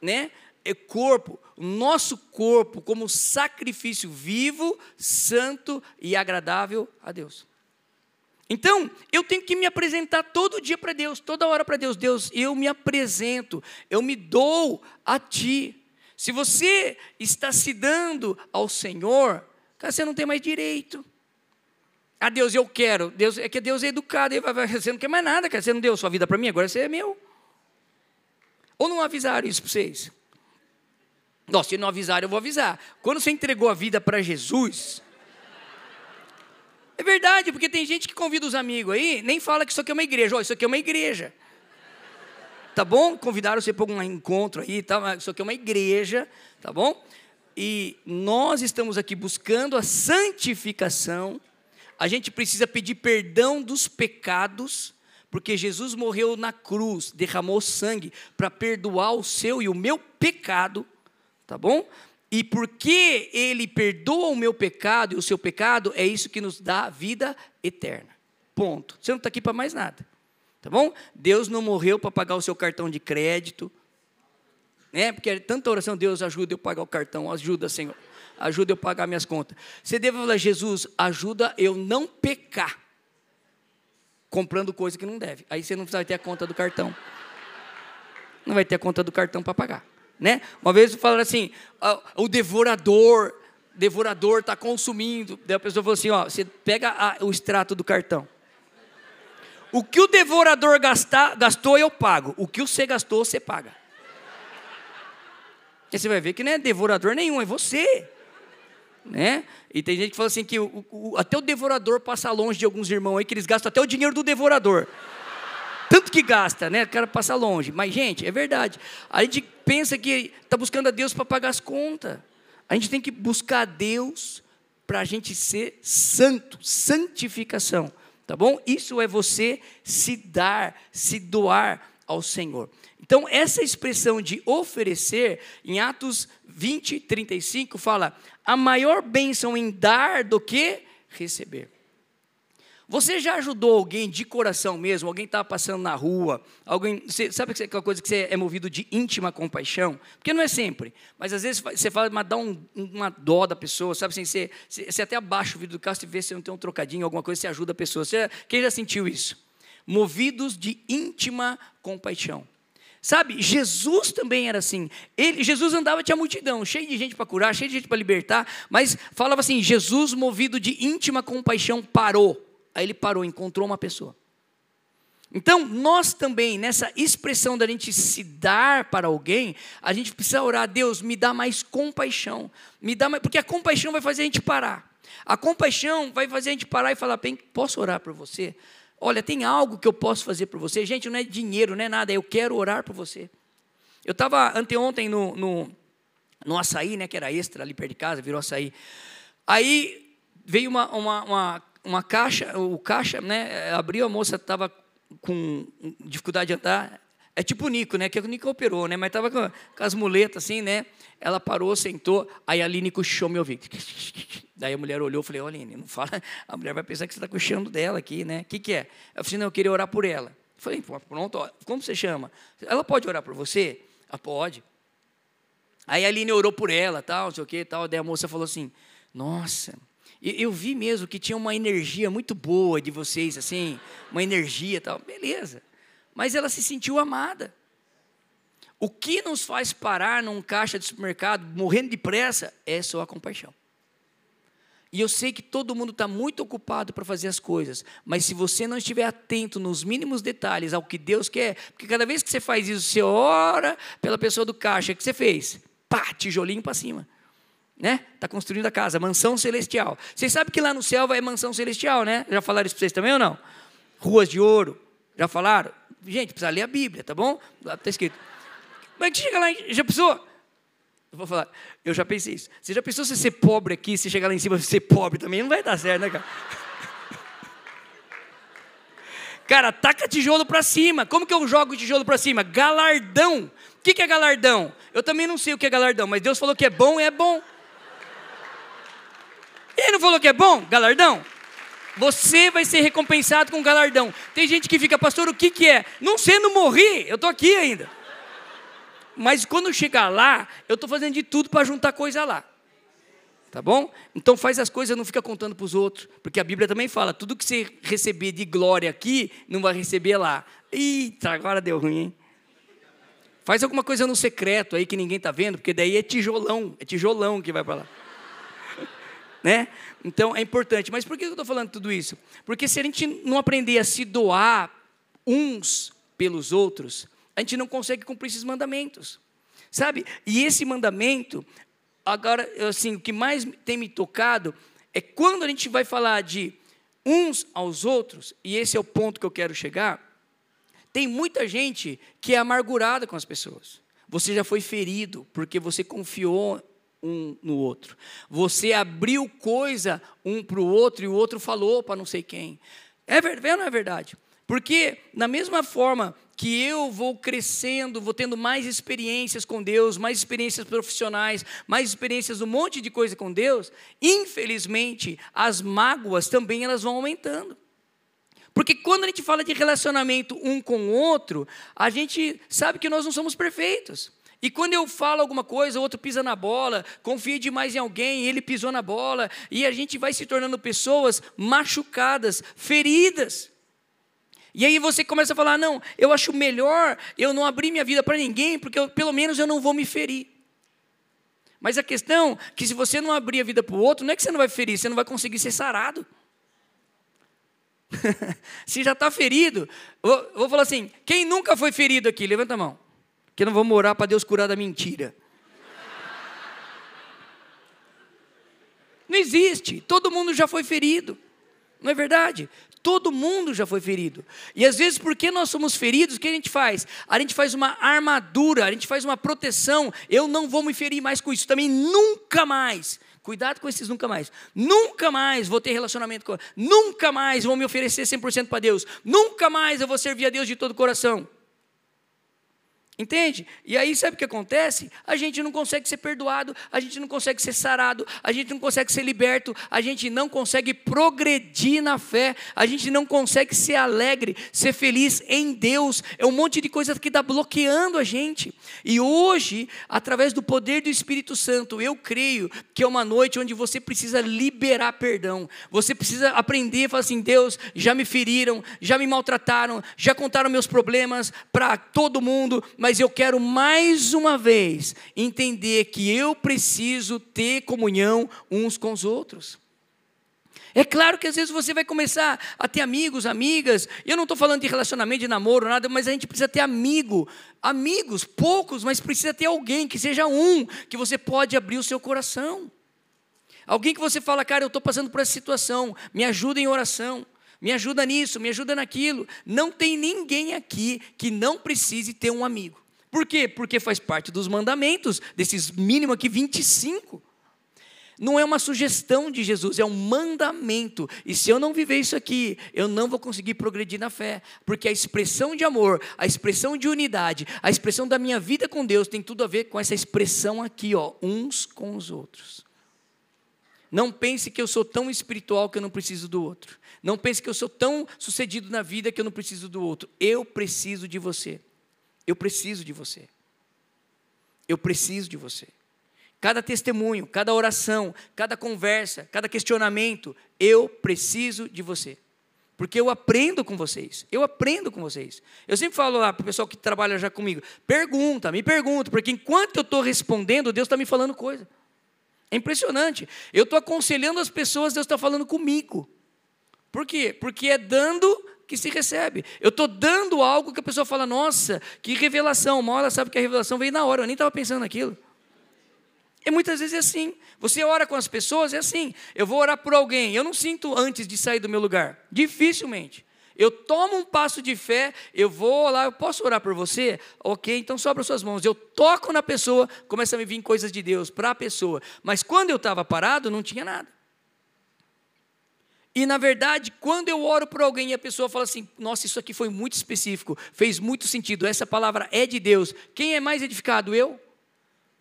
né? É corpo, nosso corpo como sacrifício vivo, santo e agradável a Deus. Então, eu tenho que me apresentar todo dia para Deus, toda hora para Deus. Deus, eu me apresento, eu me dou a Ti. Se você está se dando ao Senhor, você não tem mais direito. Ah, Deus, eu quero. Deus, é que Deus é educado. Você não quer mais nada. Você não deu sua vida para mim, agora você é meu. Ou não avisaram isso para vocês? Nossa, se não avisar, eu vou avisar. Quando você entregou a vida para Jesus. É verdade, porque tem gente que convida os amigos aí, nem fala que isso aqui é uma igreja. Ó, isso aqui é uma igreja. Tá bom? Convidaram você para um encontro aí, tá? isso aqui é uma igreja, tá bom? E nós estamos aqui buscando a santificação. A gente precisa pedir perdão dos pecados, porque Jesus morreu na cruz, derramou sangue para perdoar o seu e o meu pecado tá bom? E porque ele perdoa o meu pecado e o seu pecado, é isso que nos dá vida eterna. Ponto. Você não está aqui para mais nada. Tá bom? Deus não morreu para pagar o seu cartão de crédito. Né? Porque é tanta oração, Deus ajuda eu pagar o cartão, ajuda, Senhor. Ajuda eu pagar minhas contas. Você deve falar, Jesus, ajuda eu não pecar. Comprando coisa que não deve. Aí você não vai ter a conta do cartão. Não vai ter a conta do cartão para pagar né? Uma vez falaram assim, o devorador, devorador está consumindo. Daí a pessoa falou assim, ó, você pega a, o extrato do cartão. O que o devorador gastar, gastou, eu pago. O que você gastou, você paga. E você vai ver que não é devorador nenhum, é você. Né? E tem gente que fala assim que o, o, até o devorador passa longe de alguns irmãos aí, que eles gastam até o dinheiro do devorador. Tanto que gasta, né? O cara passa longe. Mas, gente, é verdade. A gente pensa que está buscando a Deus para pagar as contas. A gente tem que buscar a Deus para a gente ser santo, santificação, tá bom? Isso é você se dar, se doar ao Senhor. Então, essa expressão de oferecer, em Atos 20, 35, fala: a maior bênção em dar do que receber. Você já ajudou alguém de coração mesmo? Alguém estava passando na rua? Alguém, você, sabe aquela coisa que você é movido de íntima compaixão? Porque não é sempre, mas às vezes você fala, mas dá um, uma dó da pessoa, sabe assim, você, você, até abaixa o vidro do carro e vê se não tem um trocadinho, alguma coisa, você ajuda a pessoa. Você, quem já sentiu isso? Movidos de íntima compaixão. Sabe, Jesus também era assim. Ele, Jesus andava tinha multidão, cheio de gente para curar, cheio de gente para libertar, mas falava assim: Jesus, movido de íntima compaixão, parou Aí ele parou, encontrou uma pessoa. Então, nós também, nessa expressão da gente se dar para alguém, a gente precisa orar, Deus, me dá mais compaixão. Me dá mais, porque a compaixão vai fazer a gente parar. A compaixão vai fazer a gente parar e falar, bem, posso orar por você? Olha, tem algo que eu posso fazer por você. Gente, não é dinheiro, não é nada, eu quero orar por você. Eu estava anteontem no, no, no açaí, né, que era extra ali perto de casa, virou açaí. Aí veio uma, uma, uma uma caixa, o caixa, né, abriu, a moça estava com dificuldade de andar, é tipo o Nico, né, que o Nico operou, né, mas estava com, com, as muletas assim, né, ela parou, sentou, aí a Aline cochichou meu ouvido. Daí a mulher olhou, falei, olha, Aline, não fala, a mulher vai pensar que você está cochichando dela aqui, né, o que, que é? Eu falei, não, eu queria orar por ela. Falei, pronto, ó, como você chama? Ela pode orar por você? Ela pode. Aí a Aline orou por ela, tal, não sei o que, tal, daí a moça falou assim, nossa, eu vi mesmo que tinha uma energia muito boa de vocês, assim, uma energia tal. Beleza. Mas ela se sentiu amada. O que nos faz parar num caixa de supermercado, morrendo de pressa, é só a compaixão. E eu sei que todo mundo está muito ocupado para fazer as coisas, mas se você não estiver atento nos mínimos detalhes ao que Deus quer, porque cada vez que você faz isso, você ora pela pessoa do caixa, o que você fez? Pá, tijolinho para cima né? Está construindo a casa, mansão celestial. Vocês sabem que lá no céu vai mansão celestial, né? Já falaram isso para vocês também ou não? Ruas de ouro. Já falaram? Gente, precisa ler a Bíblia, tá bom? Lá está escrito. Mas que chega lá, já pensou? Eu vou falar, eu já pensei isso. Você já pensou se ser pobre aqui, se chegar lá em cima e ser pobre também? Não vai dar certo, né, cara? (laughs) Cara, taca tijolo para cima. Como que eu jogo tijolo para cima? Galardão. O que, que é galardão? Eu também não sei o que é galardão, mas Deus falou que é bom, é bom. Ele não falou que é bom? Galardão? Você vai ser recompensado com galardão. Tem gente que fica, pastor, o que, que é? Não sei, não morri, eu estou aqui ainda. Mas quando chegar lá, eu estou fazendo de tudo para juntar coisa lá. Tá bom? Então faz as coisas, não fica contando para os outros. Porque a Bíblia também fala: tudo que você receber de glória aqui, não vai receber lá. Eita, agora deu ruim, hein? Faz alguma coisa no secreto aí que ninguém está vendo, porque daí é tijolão, é tijolão que vai para lá né? Então é importante. Mas por que eu estou falando tudo isso? Porque se a gente não aprender a se doar uns pelos outros, a gente não consegue cumprir esses mandamentos, sabe? E esse mandamento, agora, assim, o que mais tem me tocado é quando a gente vai falar de uns aos outros, e esse é o ponto que eu quero chegar. Tem muita gente que é amargurada com as pessoas. Você já foi ferido porque você confiou um no outro. Você abriu coisa um para o outro e o outro falou para não sei quem. É verdade ou não é verdade? Porque, na mesma forma que eu vou crescendo, vou tendo mais experiências com Deus, mais experiências profissionais, mais experiências, um monte de coisa com Deus, infelizmente, as mágoas também elas vão aumentando. Porque quando a gente fala de relacionamento um com o outro, a gente sabe que nós não somos perfeitos. E quando eu falo alguma coisa, o outro pisa na bola, confia demais em alguém, ele pisou na bola, e a gente vai se tornando pessoas machucadas, feridas. E aí você começa a falar: não, eu acho melhor eu não abrir minha vida para ninguém, porque eu, pelo menos eu não vou me ferir. Mas a questão é que se você não abrir a vida para o outro, não é que você não vai ferir, você não vai conseguir ser sarado. (laughs) se já está ferido, eu vou falar assim: quem nunca foi ferido aqui? Levanta a mão que não vamos orar para Deus curar da mentira. Não existe. Todo mundo já foi ferido. Não é verdade? Todo mundo já foi ferido. E às vezes, porque nós somos feridos, o que a gente faz? A gente faz uma armadura, a gente faz uma proteção. Eu não vou me ferir mais com isso, também nunca mais. Cuidado com esses nunca mais. Nunca mais vou ter relacionamento com. Nunca mais vou me oferecer 100% para Deus. Nunca mais eu vou servir a Deus de todo o coração. Entende? E aí sabe o que acontece? A gente não consegue ser perdoado, a gente não consegue ser sarado, a gente não consegue ser liberto, a gente não consegue progredir na fé, a gente não consegue ser alegre, ser feliz em Deus. É um monte de coisa que está bloqueando a gente. E hoje, através do poder do Espírito Santo, eu creio que é uma noite onde você precisa liberar perdão. Você precisa aprender falar assim: Deus, já me feriram, já me maltrataram, já contaram meus problemas para todo mundo mas eu quero mais uma vez entender que eu preciso ter comunhão uns com os outros. É claro que às vezes você vai começar a ter amigos, amigas, eu não estou falando de relacionamento, de namoro, nada, mas a gente precisa ter amigo, amigos, poucos, mas precisa ter alguém, que seja um, que você pode abrir o seu coração. Alguém que você fala, cara, eu estou passando por essa situação, me ajuda em oração me ajuda nisso, me ajuda naquilo. Não tem ninguém aqui que não precise ter um amigo. Por quê? Porque faz parte dos mandamentos, desses mínimo aqui 25. Não é uma sugestão de Jesus, é um mandamento. E se eu não viver isso aqui, eu não vou conseguir progredir na fé, porque a expressão de amor, a expressão de unidade, a expressão da minha vida com Deus tem tudo a ver com essa expressão aqui, ó, uns com os outros. Não pense que eu sou tão espiritual que eu não preciso do outro. Não pense que eu sou tão sucedido na vida que eu não preciso do outro. Eu preciso de você. Eu preciso de você. Eu preciso de você. Cada testemunho, cada oração, cada conversa, cada questionamento, eu preciso de você. Porque eu aprendo com vocês. Eu aprendo com vocês. Eu sempre falo lá para o pessoal que trabalha já comigo: pergunta, me pergunta, porque enquanto eu estou respondendo, Deus está me falando coisa. É impressionante. Eu estou aconselhando as pessoas, Deus está falando comigo. Por quê? Porque é dando que se recebe. Eu estou dando algo que a pessoa fala, nossa, que revelação. Uma hora sabe que a revelação veio na hora, eu nem estava pensando naquilo. E muitas vezes é assim. Você ora com as pessoas, é assim. Eu vou orar por alguém, eu não sinto antes de sair do meu lugar. Dificilmente. Eu tomo um passo de fé, eu vou lá, eu posso orar por você? Ok, então sobra suas mãos. Eu toco na pessoa, começa a me vir coisas de Deus para a pessoa. Mas quando eu estava parado, não tinha nada. E na verdade, quando eu oro por alguém e a pessoa fala assim: Nossa, isso aqui foi muito específico, fez muito sentido, essa palavra é de Deus, quem é mais edificado? Eu?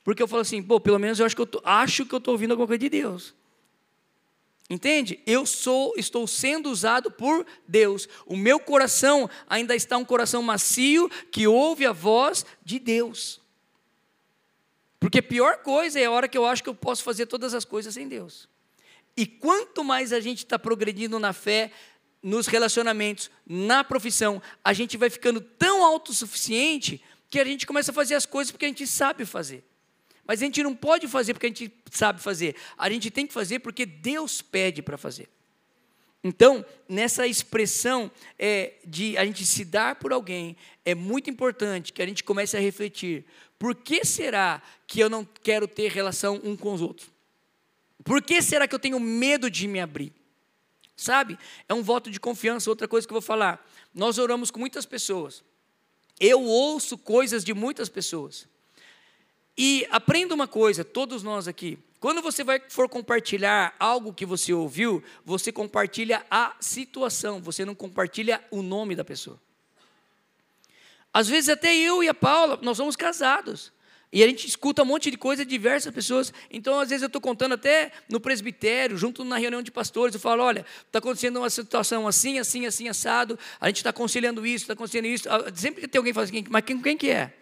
Porque eu falo assim: Pô, pelo menos eu acho que eu tô, acho que eu estou ouvindo alguma coisa de Deus. Entende? Eu sou, estou sendo usado por Deus. O meu coração ainda está um coração macio que ouve a voz de Deus. Porque a pior coisa é a hora que eu acho que eu posso fazer todas as coisas sem Deus. E quanto mais a gente está progredindo na fé, nos relacionamentos, na profissão, a gente vai ficando tão autossuficiente que a gente começa a fazer as coisas porque a gente sabe fazer. Mas a gente não pode fazer porque a gente sabe fazer. A gente tem que fazer porque Deus pede para fazer. Então, nessa expressão é, de a gente se dar por alguém, é muito importante que a gente comece a refletir: por que será que eu não quero ter relação um com os outros? Por que será que eu tenho medo de me abrir? Sabe? É um voto de confiança. Outra coisa que eu vou falar. Nós oramos com muitas pessoas. Eu ouço coisas de muitas pessoas. E aprenda uma coisa, todos nós aqui. Quando você vai for compartilhar algo que você ouviu, você compartilha a situação, você não compartilha o nome da pessoa. Às vezes até eu e a Paula, nós somos casados. E a gente escuta um monte de coisa de diversas pessoas. Então, às vezes, eu estou contando até no presbitério, junto na reunião de pastores, eu falo: olha, está acontecendo uma situação assim, assim, assim, assado, a gente está aconselhando isso, está aconselhando isso. Ah, sempre que tem alguém que fala assim, mas quem, quem que é?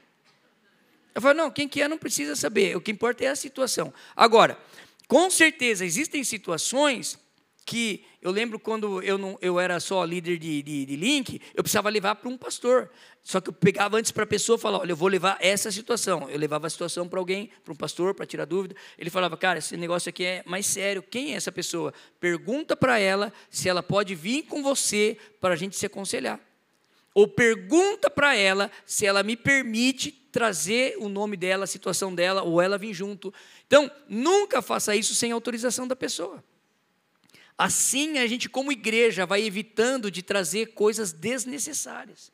Eu falo: não, quem que é não precisa saber, o que importa é a situação. Agora, com certeza, existem situações que eu lembro quando eu, não, eu era só líder de, de, de link, eu precisava levar para um pastor. Só que eu pegava antes para a pessoa e falava: olha, eu vou levar essa situação. Eu levava a situação para alguém, para um pastor, para tirar dúvida. Ele falava: cara, esse negócio aqui é mais sério. Quem é essa pessoa? Pergunta para ela se ela pode vir com você para a gente se aconselhar. Ou pergunta para ela se ela me permite trazer o nome dela, a situação dela, ou ela vir junto. Então, nunca faça isso sem autorização da pessoa. Assim a gente, como igreja, vai evitando de trazer coisas desnecessárias.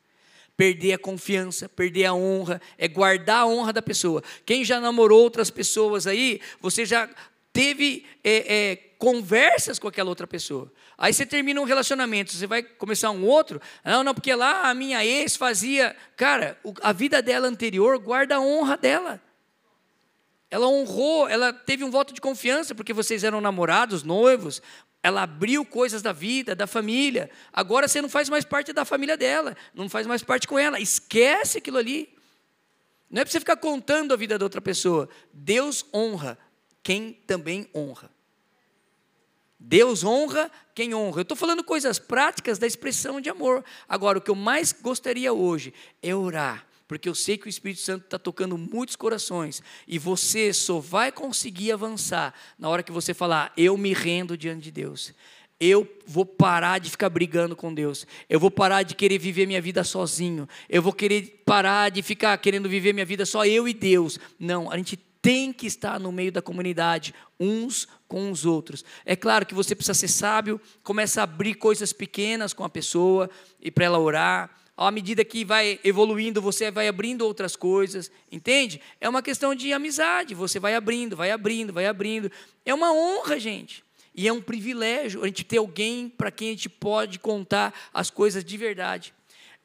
Perder a confiança, perder a honra, é guardar a honra da pessoa. Quem já namorou outras pessoas aí, você já teve é, é, conversas com aquela outra pessoa. Aí você termina um relacionamento, você vai começar um outro. Não, não, porque lá a minha ex fazia. Cara, a vida dela anterior guarda a honra dela. Ela honrou, ela teve um voto de confiança, porque vocês eram namorados, noivos. Ela abriu coisas da vida, da família. Agora você não faz mais parte da família dela, não faz mais parte com ela. Esquece aquilo ali. Não é para você ficar contando a vida da outra pessoa. Deus honra quem também honra. Deus honra quem honra. Eu estou falando coisas práticas da expressão de amor. Agora, o que eu mais gostaria hoje é orar, porque eu sei que o Espírito Santo está tocando muitos corações, e você só vai conseguir avançar na hora que você falar: Eu me rendo diante de Deus. Eu vou parar de ficar brigando com Deus. Eu vou parar de querer viver minha vida sozinho. Eu vou querer parar de ficar querendo viver minha vida só eu e Deus. Não, a gente tem que estar no meio da comunidade, uns com os outros. É claro que você precisa ser sábio, começa a abrir coisas pequenas com a pessoa e para ela orar. À medida que vai evoluindo, você vai abrindo outras coisas, entende? É uma questão de amizade, você vai abrindo, vai abrindo, vai abrindo. É uma honra, gente. E é um privilégio a gente ter alguém para quem a gente pode contar as coisas de verdade.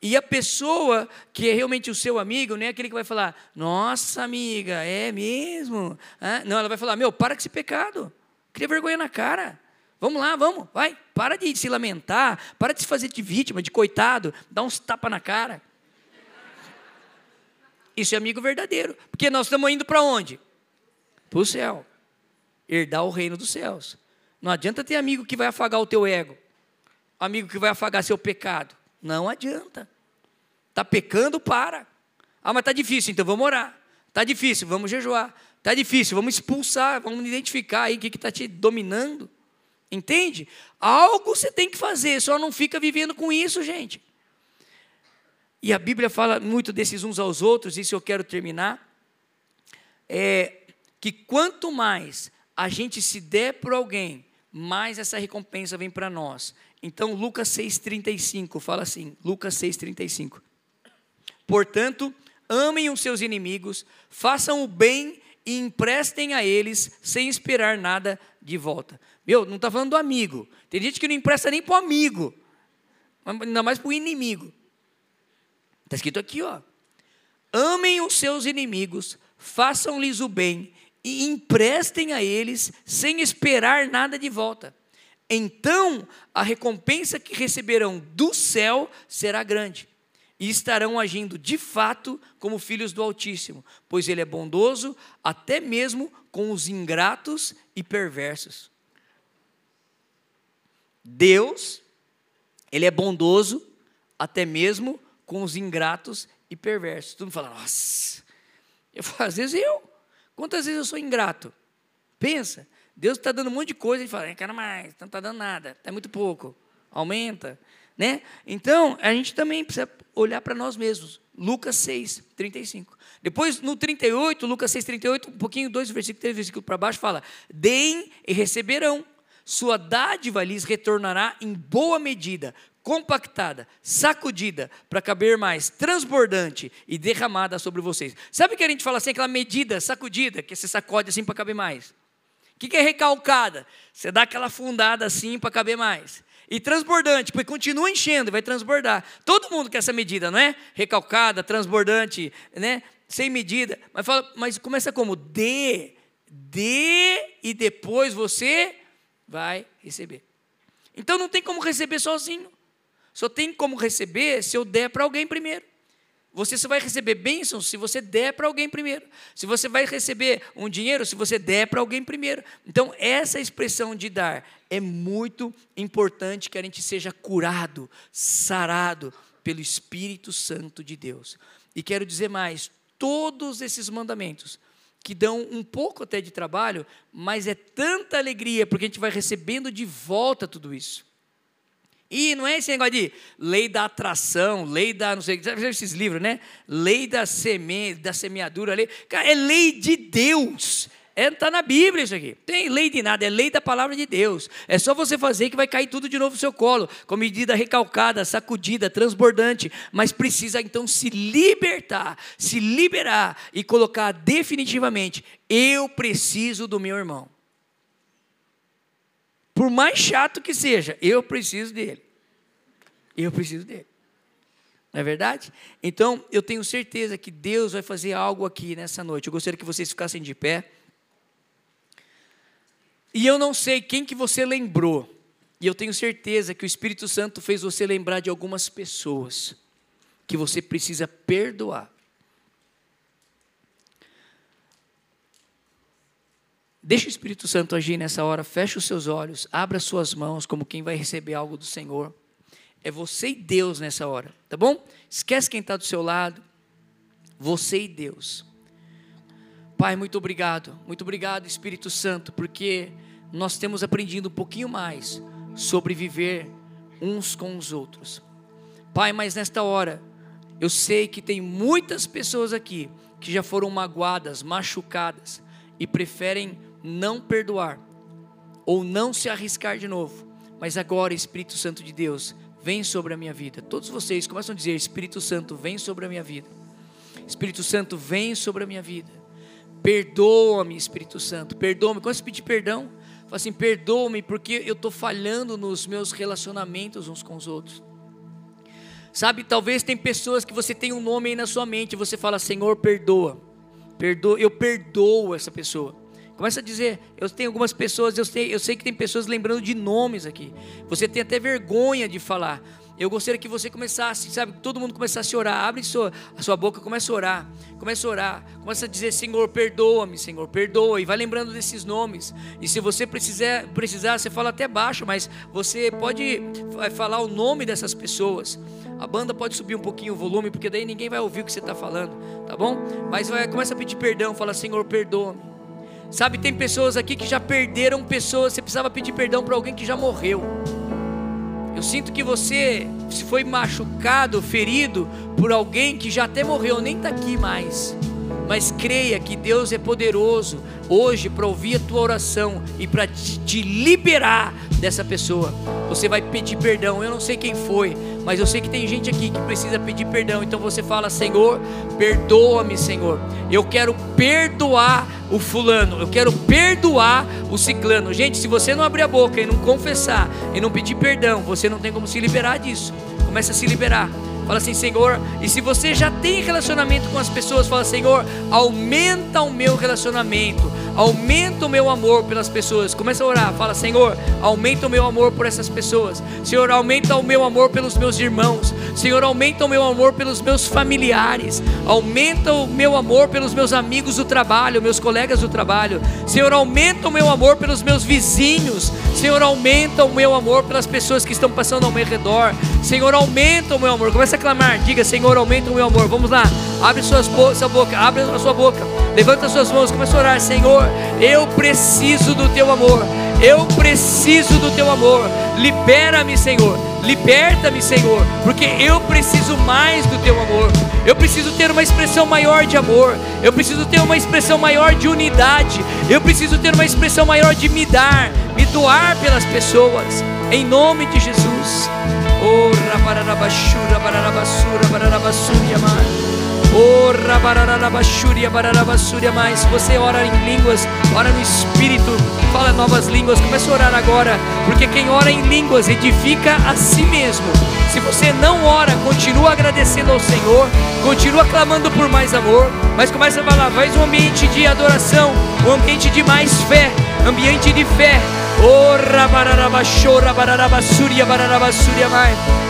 E a pessoa que é realmente o seu amigo, não é aquele que vai falar, nossa amiga, é mesmo? não, ela vai falar, meu, para com esse pecado, cria vergonha na cara. Vamos lá, vamos, vai, para de se lamentar, para de se fazer de vítima, de coitado, dá uns tapas na cara. Isso é amigo verdadeiro, porque nós estamos indo para onde? Para o céu, herdar o reino dos céus. Não adianta ter amigo que vai afagar o teu ego, amigo que vai afagar seu pecado. Não adianta. Está pecando, para. Ah, mas está difícil, então vamos orar. Está difícil, vamos jejuar. Está difícil, vamos expulsar, vamos identificar aí o que está te dominando. Entende? Algo você tem que fazer, só não fica vivendo com isso, gente. E a Bíblia fala muito desses uns aos outros, isso eu quero terminar. É que quanto mais a gente se der por alguém, mais essa recompensa vem para nós. Então, Lucas 6,35 fala assim: Lucas 6,35. Portanto, amem os seus inimigos, façam o bem e emprestem a eles, sem esperar nada de volta. Meu, não está falando do amigo. Tem gente que não empresta nem para o amigo, ainda mais para o inimigo. Está escrito aqui, ó. Amem os seus inimigos, façam-lhes o bem e emprestem a eles, sem esperar nada de volta então a recompensa que receberão do céu será grande, e estarão agindo de fato como filhos do Altíssimo, pois Ele é bondoso até mesmo com os ingratos e perversos. Deus, Ele é bondoso até mesmo com os ingratos e perversos. Todo mundo fala, nossa, eu às vezes eu, quantas vezes eu sou ingrato? Pensa, Deus está dando um monte de coisa e fala, quero mais, não está dando nada, é muito pouco, aumenta. Né? Então, a gente também precisa olhar para nós mesmos. Lucas 6, 35. Depois, no 38, Lucas 6, 38, um pouquinho, dois versículos, três versículos para baixo, fala: Deem e receberão, sua dádiva lhes retornará em boa medida, compactada, sacudida, para caber mais, transbordante e derramada sobre vocês. Sabe que a gente fala assim, aquela medida sacudida, que você sacode assim para caber mais? que, que é recalcada? Você dá aquela fundada assim para caber mais. E transbordante, porque continua enchendo, vai transbordar. Todo mundo quer essa medida, não é? Recalcada, transbordante, né? Sem medida. Mas, fala, mas começa como? Dê, dê e depois você vai receber. Então não tem como receber sozinho. Só tem como receber se eu der para alguém primeiro. Você só vai receber bênçãos se você der para alguém primeiro. Se você vai receber um dinheiro, se você der para alguém primeiro. Então, essa expressão de dar é muito importante que a gente seja curado, sarado pelo Espírito Santo de Deus. E quero dizer mais: todos esses mandamentos, que dão um pouco até de trabalho, mas é tanta alegria, porque a gente vai recebendo de volta tudo isso. E não é esse negócio de lei da atração, lei da, não sei, sabe esses livros, né? Lei da semente, da semeadura, lei. Cara, é lei de Deus. é, tá na Bíblia isso aqui. Tem lei de nada, é lei da palavra de Deus. É só você fazer que vai cair tudo de novo no seu colo, com medida recalcada, sacudida, transbordante, mas precisa então se libertar, se liberar e colocar definitivamente: eu preciso do meu irmão. Por mais chato que seja, eu preciso dele. Eu preciso dele. Não é verdade? Então, eu tenho certeza que Deus vai fazer algo aqui nessa noite. Eu gostaria que vocês ficassem de pé. E eu não sei quem que você lembrou. E eu tenho certeza que o Espírito Santo fez você lembrar de algumas pessoas que você precisa perdoar. Deixa o Espírito Santo agir nessa hora, fecha os seus olhos, abra suas mãos como quem vai receber algo do Senhor. É você e Deus nessa hora, tá bom? Esquece quem está do seu lado. Você e Deus. Pai, muito obrigado. Muito obrigado, Espírito Santo, porque nós temos aprendido um pouquinho mais sobre viver uns com os outros. Pai, mas nesta hora, eu sei que tem muitas pessoas aqui que já foram magoadas, machucadas e preferem não perdoar ou não se arriscar de novo. Mas agora, Espírito Santo de Deus, vem sobre a minha vida. Todos vocês começam a dizer: Espírito Santo, vem sobre a minha vida. Espírito Santo, vem sobre a minha vida. Perdoa-me, Espírito Santo, perdoa-me. Quando você pedir perdão, fala assim: perdoa-me porque eu estou falhando nos meus relacionamentos uns com os outros. Sabe, talvez tem pessoas que você tem um nome aí na sua mente, e você fala: Senhor, perdoa, perdoa, eu perdoo essa pessoa. Começa a dizer, eu tenho algumas pessoas, eu sei, eu sei que tem pessoas lembrando de nomes aqui. Você tem até vergonha de falar. Eu gostaria que você começasse, sabe, todo mundo começasse a orar. Abre sua, a sua boca, começa a orar. Começa a orar. Começa a dizer, Senhor, perdoa-me, Senhor, perdoa. E vai lembrando desses nomes. E se você precisar, precisar, você fala até baixo, mas você pode falar o nome dessas pessoas. A banda pode subir um pouquinho o volume, porque daí ninguém vai ouvir o que você está falando, tá bom? Mas vai, começa a pedir perdão, fala, Senhor, perdoa-me. Sabe, tem pessoas aqui que já perderam pessoas, você precisava pedir perdão para alguém que já morreu. Eu sinto que você se foi machucado, ferido por alguém que já até morreu, nem está aqui mais. Mas creia que Deus é poderoso hoje para ouvir a tua oração e para te, liberar dessa pessoa. Você vai pedir perdão. Eu não sei quem foi, mas eu sei que tem gente aqui que precisa pedir perdão. Então você fala: Senhor, perdoa-me, Senhor. Eu quero perdoar o fulano, eu quero perdoar o ciclano. Gente, se você não abrir a boca e não confessar e não pedir perdão, você não tem como se liberar disso. Começa a se liberar. Fala assim, Senhor, e se você já tem relacionamento com as pessoas, fala, Senhor, aumenta o meu relacionamento, aumenta o meu amor pelas pessoas. Começa a orar, fala, Senhor, aumenta o meu amor por essas pessoas. Senhor, aumenta o meu amor pelos meus irmãos. Senhor, aumenta o meu amor pelos meus familiares. Aumenta o meu amor pelos meus amigos do trabalho, meus colegas do trabalho. Senhor, aumenta o meu amor pelos meus vizinhos. Senhor, aumenta o meu amor pelas pessoas que estão passando ao meu redor. Senhor, aumenta o meu amor. Começa a clamar, diga: Senhor, aumenta o meu amor. Vamos lá, abre suas bo sua boca, abre a sua boca, levanta suas mãos, começa a orar: Senhor, eu preciso do teu amor, eu preciso do teu amor. Libera-me, Senhor, liberta-me, Senhor, porque eu preciso mais do teu amor. Eu preciso ter uma expressão maior de amor. Eu preciso ter uma expressão maior de unidade. Eu preciso ter uma expressão maior de me dar, me doar pelas pessoas. Em nome de Jesus. Oh, rabarabashura, bararabasura, bararabasura, Oh, mais. Você ora em línguas, ora no Espírito, fala novas línguas. Começa a orar agora, porque quem ora em línguas edifica a si mesmo. Se você não ora, continua agradecendo ao Senhor, continua clamando por mais amor, mas começa a falar, faz um ambiente de adoração, um ambiente de mais fé, ambiente de fé,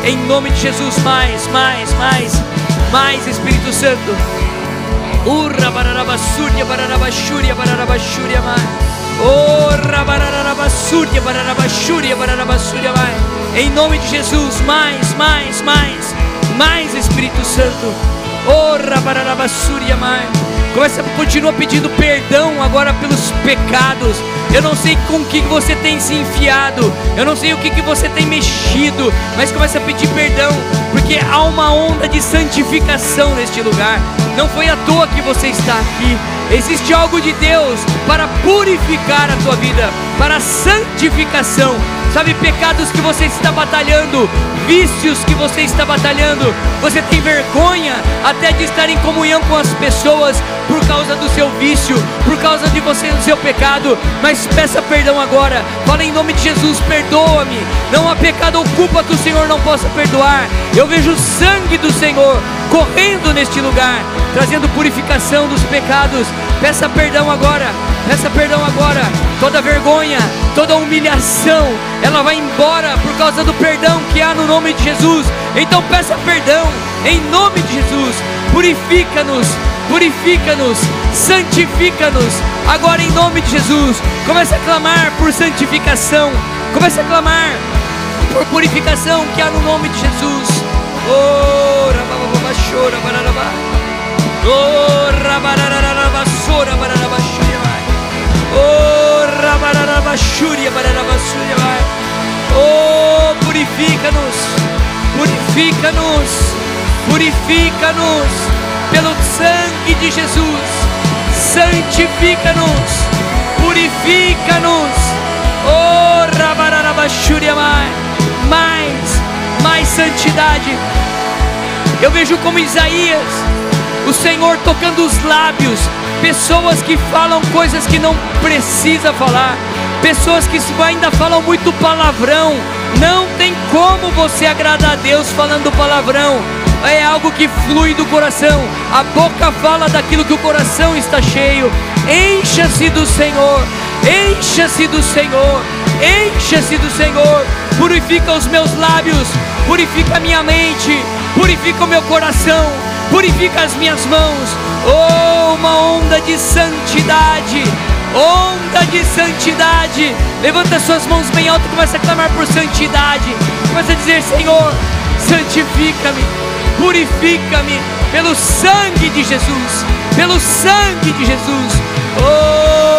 em nome de Jesus, mais, mais, mais, mais Espírito Santo. Urra bararabasúria, bararabasúria, bararabasúria, mais. Orra bararabasúria, bararabasúria, bararabasúria, mais. Em nome de Jesus, mais, mais, mais, mais Espírito Santo. Orra bararabasúria, mais. Começa, continua pedindo perdão agora pelos pecados. Eu não sei com o que você tem se enfiado. Eu não sei o que, você tem mexido. Mas começa a pedir perdão. Porque há uma onda de santificação neste lugar. Não foi à toa que você está aqui. Existe algo de Deus para purificar a tua vida, para santificação. Sabe, pecados que você está batalhando, vícios que você está batalhando, você tem vergonha até de estar em comunhão com as pessoas por causa do seu vício, por causa de você do seu pecado, mas peça perdão agora. Fala em nome de Jesus, perdoa-me. Não há pecado ou culpa que o Senhor não possa perdoar. Eu vejo o sangue do Senhor correndo neste lugar, trazendo purificação dos pecados. Peça perdão agora. Peça perdão agora. Toda vergonha, toda humilhação, ela vai embora por causa do perdão que há no nome de Jesus. Então peça perdão em nome de Jesus. Purifica-nos, purifica-nos, santifica-nos. Agora em nome de Jesus. Comece a clamar por santificação. Comece a clamar por purificação que há no nome de Jesus. Oh. Oh, rabararabá, sora, Oh, Oh, purifica-nos, purifica-nos, purifica-nos pelo sangue de Jesus. Santifica-nos, purifica-nos. Oh, xuria, mais mais santidade. Eu vejo como Isaías, o Senhor tocando os lábios, pessoas que falam coisas que não precisa falar, pessoas que ainda falam muito palavrão. Não tem como você agradar a Deus falando palavrão. É algo que flui do coração. A boca fala daquilo que o coração está cheio. Encha-se do Senhor. Encha-se do Senhor. Encha-se do Senhor. Purifica os meus lábios purifica a minha mente, purifica o meu coração, purifica as minhas mãos. Oh, uma onda de santidade, onda de santidade. Levanta suas mãos bem alto, começa a clamar por santidade. Começa a dizer: Senhor, santifica-me, purifica-me pelo sangue de Jesus, pelo sangue de Jesus. Oh,